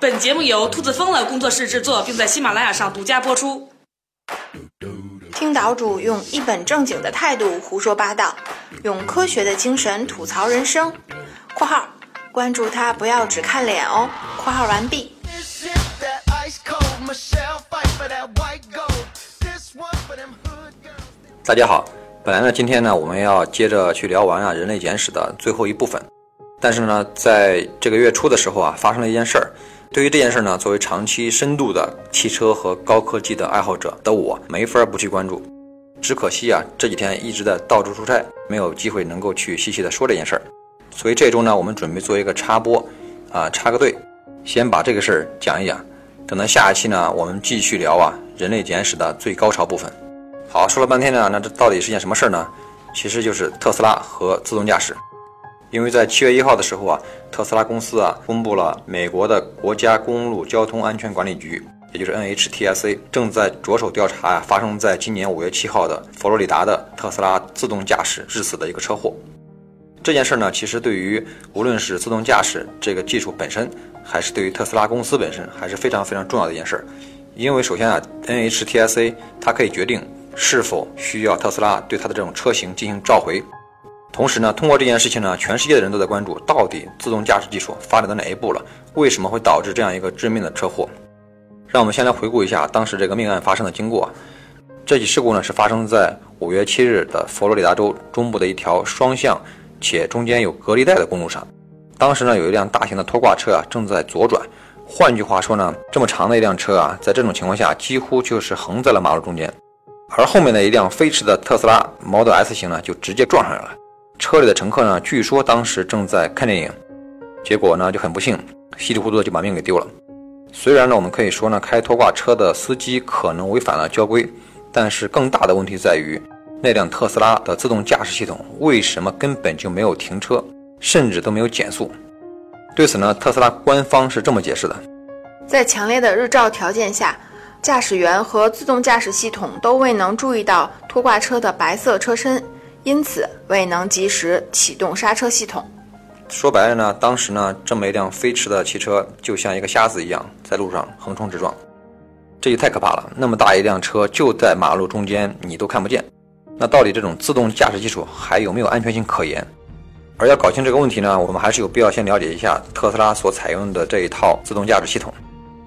本节目由兔子疯了工作室制作，并在喜马拉雅上独家播出。听岛主用一本正经的态度胡说八道，用科学的精神吐槽人生。（括号关注他，不要只看脸哦。）（括号完毕。）大家好，本来呢，今天呢，我们要接着去聊完啊《人类简史》的最后一部分，但是呢，在这个月初的时候啊，发生了一件事儿。对于这件事呢，作为长期深度的汽车和高科技的爱好者的我，没法不去关注。只可惜啊，这几天一直在到处出差，没有机会能够去细细的说这件事儿。所以这周呢，我们准备做一个插播，啊，插个队，先把这个事儿讲一讲。等到下一期呢，我们继续聊啊《人类简史》的最高潮部分。好，说了半天呢，那这到底是件什么事儿呢？其实就是特斯拉和自动驾驶。因为在七月一号的时候啊，特斯拉公司啊公布了美国的国家公路交通安全管理局，也就是 NHTSA，正在着手调查啊发生在今年五月七号的佛罗里达的特斯拉自动驾驶致死的一个车祸。这件事呢，其实对于无论是自动驾驶这个技术本身，还是对于特斯拉公司本身，还是非常非常重要的一件事。因为首先啊，NHTSA 它可以决定是否需要特斯拉对它的这种车型进行召回。同时呢，通过这件事情呢，全世界的人都在关注，到底自动驾驶技术发展到哪一步了？为什么会导致这样一个致命的车祸？让我们先来回顾一下当时这个命案发生的经过。这起事故呢，是发生在五月七日的佛罗里达州中部的一条双向且中间有隔离带的公路上。当时呢，有一辆大型的拖挂车啊正在左转。换句话说呢，这么长的一辆车啊，在这种情况下几乎就是横在了马路中间。而后面的一辆飞驰的特斯拉 Model S 型呢，就直接撞上来了。车里的乘客呢，据说当时正在看电影，结果呢就很不幸，稀里糊涂的就把命给丢了。虽然呢，我们可以说呢，开拖挂车的司机可能违反了交规，但是更大的问题在于，那辆特斯拉的自动驾驶系统为什么根本就没有停车，甚至都没有减速？对此呢，特斯拉官方是这么解释的：在强烈的日照条件下，驾驶员和自动驾驶系统都未能注意到拖挂车的白色车身。因此未能及时启动刹车系统。说白了呢，当时呢，这么一辆飞驰的汽车就像一个瞎子一样，在路上横冲直撞，这也太可怕了。那么大一辆车就在马路中间，你都看不见，那到底这种自动驾驶技术还有没有安全性可言？而要搞清这个问题呢，我们还是有必要先了解一下特斯拉所采用的这一套自动驾驶系统。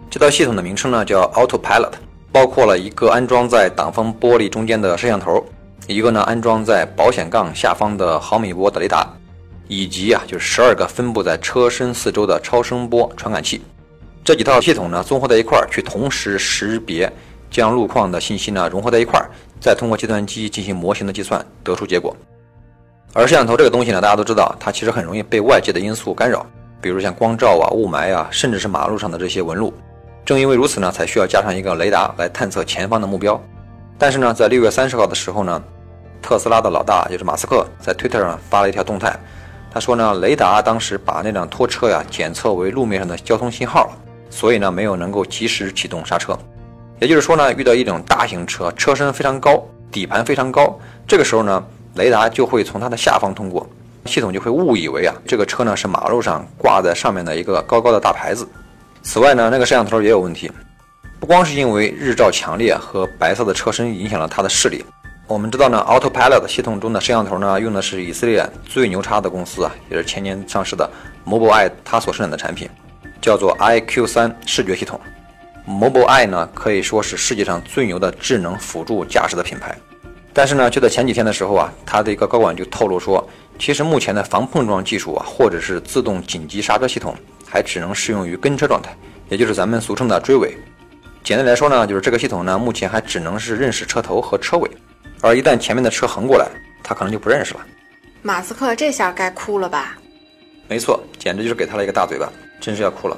这套系统的名称呢叫 Autopilot，包括了一个安装在挡风玻璃中间的摄像头。一个呢，安装在保险杠下方的毫米波的雷达，以及啊，就是十二个分布在车身四周的超声波传感器，这几套系统呢，综合在一块儿，去同时识别，将路况的信息呢融合在一块儿，再通过计算机进行模型的计算，得出结果。而摄像头这个东西呢，大家都知道，它其实很容易被外界的因素干扰，比如像光照啊、雾霾啊，甚至是马路上的这些纹路。正因为如此呢，才需要加上一个雷达来探测前方的目标。但是呢，在六月三十号的时候呢，特斯拉的老大就是马斯克在推特上发了一条动态，他说呢，雷达当时把那辆拖车呀检测为路面上的交通信号了，所以呢没有能够及时启动刹车。也就是说呢，遇到一种大型车，车身非常高，底盘非常高，这个时候呢，雷达就会从它的下方通过，系统就会误以为啊这个车呢是马路上挂在上面的一个高高的大牌子。此外呢，那个摄像头也有问题。不光是因为日照强烈和白色的车身影响了它的视力，我们知道呢，Autopilot 系统中的摄像头呢，用的是以色列最牛叉的公司啊，也是前年上市的 Mobileye 它所生产的产品，叫做 iQ3 视觉系统。Mobileye 呢可以说是世界上最牛的智能辅助驾驶的品牌，但是呢，就在前几天的时候啊，它的一个高管就透露说，其实目前的防碰撞技术啊，或者是自动紧急刹车系统，还只能适用于跟车状态，也就是咱们俗称的追尾。简单来说呢，就是这个系统呢，目前还只能是认识车头和车尾，而一旦前面的车横过来，他可能就不认识了。马斯克这下该哭了吧？没错，简直就是给他了一个大嘴巴，真是要哭了。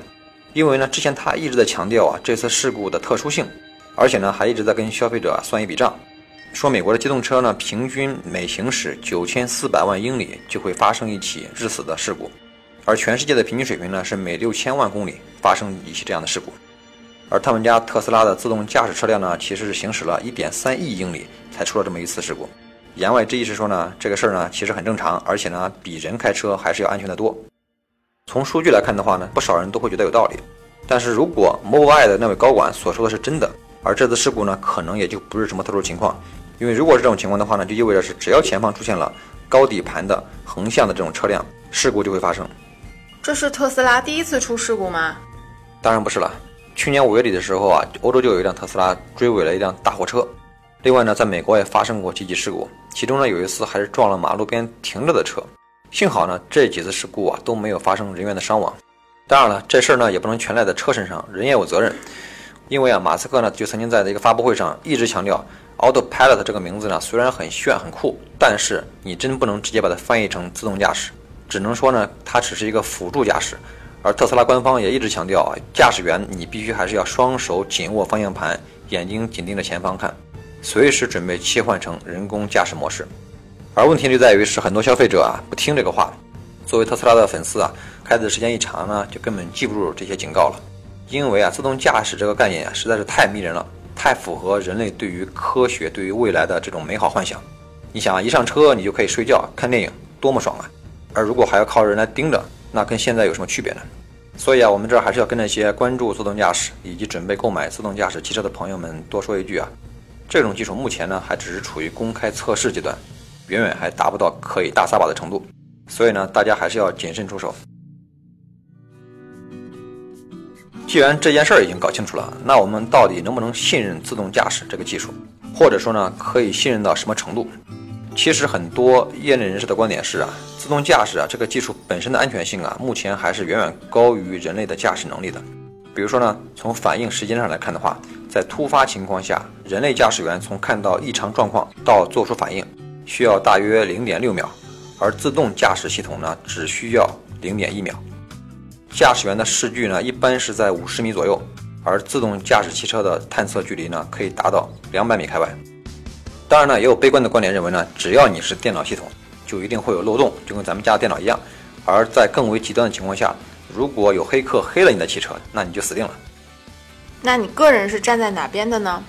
因为呢，之前他一直在强调啊这次事故的特殊性，而且呢还一直在跟消费者算一笔账，说美国的机动车呢平均每行驶九千四百万英里就会发生一起致死的事故，而全世界的平均水平呢是每六千万公里发生一起这样的事故。而他们家特斯拉的自动驾驶车辆呢，其实是行驶了一点三亿英里才出了这么一次事故。言外之意是说呢，这个事儿呢其实很正常，而且呢比人开车还是要安全的多。从数据来看的话呢，不少人都会觉得有道理。但是如果 Mobileye 的那位高管所说的是真的，而这次事故呢，可能也就不是什么特殊情况。因为如果是这种情况的话呢，就意味着是只要前方出现了高底盘的横向的这种车辆，事故就会发生。这是特斯拉第一次出事故吗？当然不是了。去年五月底的时候啊，欧洲就有一辆特斯拉追尾了一辆大货车。另外呢，在美国也发生过几起事故，其中呢有一次还是撞了马路边停着的车。幸好呢，这几次事故啊都没有发生人员的伤亡。当然了，这事儿呢也不能全赖在车身上，人也有责任。因为啊，马斯克呢就曾经在一个发布会上一直强调，Autopilot 这个名字呢虽然很炫很酷，但是你真不能直接把它翻译成自动驾驶，只能说呢它只是一个辅助驾驶。而特斯拉官方也一直强调啊，驾驶员你必须还是要双手紧握方向盘，眼睛紧盯着前方看，随时准备切换成人工驾驶模式。而问题就在于是很多消费者啊不听这个话，作为特斯拉的粉丝啊，开的时间一长呢，就根本记不住这些警告了。因为啊，自动驾驶这个概念啊实在是太迷人了，太符合人类对于科学、对于未来的这种美好幻想。你想啊，一上车你就可以睡觉、看电影，多么爽啊！而如果还要靠人来盯着，那跟现在有什么区别呢？所以啊，我们这儿还是要跟那些关注自动驾驶以及准备购买自动驾驶汽车的朋友们多说一句啊，这种技术目前呢还只是处于公开测试阶段，远远还达不到可以大撒把的程度。所以呢，大家还是要谨慎出手。既然这件事儿已经搞清楚了，那我们到底能不能信任自动驾驶这个技术，或者说呢，可以信任到什么程度？其实很多业内人士的观点是啊，自动驾驶啊这个技术本身的安全性啊，目前还是远远高于人类的驾驶能力的。比如说呢，从反应时间上来看的话，在突发情况下，人类驾驶员从看到异常状况到做出反应，需要大约零点六秒，而自动驾驶系统呢，只需要零点一秒。驾驶员的视距呢，一般是在五十米左右，而自动驾驶汽车的探测距离呢，可以达到两百米开外。当然呢，也有悲观的观点认为呢，只要你是电脑系统，就一定会有漏洞，就跟咱们家电脑一样。而在更为极端的情况下，如果有黑客黑了你的汽车，那你就死定了。那你个人是站在哪边的呢？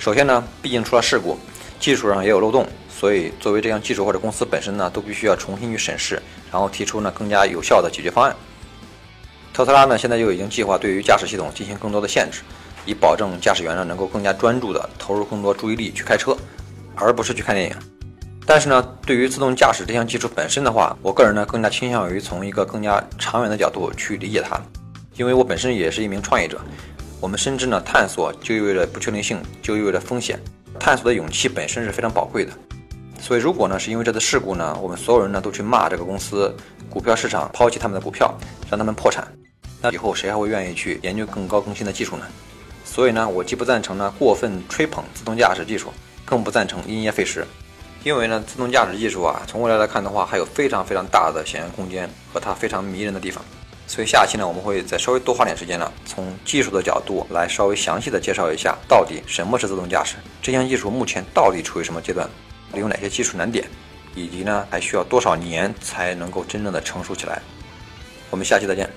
首先呢，毕竟出了事故，技术上也有漏洞，所以作为这项技术或者公司本身呢，都必须要重新去审视，然后提出呢更加有效的解决方案。特斯拉呢，现在就已经计划对于驾驶系统进行更多的限制。以保证驾驶员呢能够更加专注地投入更多注意力去开车，而不是去看电影。但是呢，对于自动驾驶这项技术本身的话，我个人呢更加倾向于从一个更加长远的角度去理解它，因为我本身也是一名创业者。我们深知呢，探索就意味着不确定性，就意味着风险。探索的勇气本身是非常宝贵的。所以，如果呢是因为这次事故呢，我们所有人呢都去骂这个公司，股票市场抛弃他们的股票，让他们破产，那以后谁还会愿意去研究更高更新的技术呢？所以呢，我既不赞成呢过分吹捧自动驾驶技术，更不赞成因噎废食。因为呢，自动驾驶技术啊，从未来来看的话，还有非常非常大的想象空间和它非常迷人的地方。所以下期呢，我们会再稍微多花点时间呢，从技术的角度来稍微详细的介绍一下，到底什么是自动驾驶，这项技术目前到底处于什么阶段，有哪些技术难点，以及呢还需要多少年才能够真正的成熟起来。我们下期再见。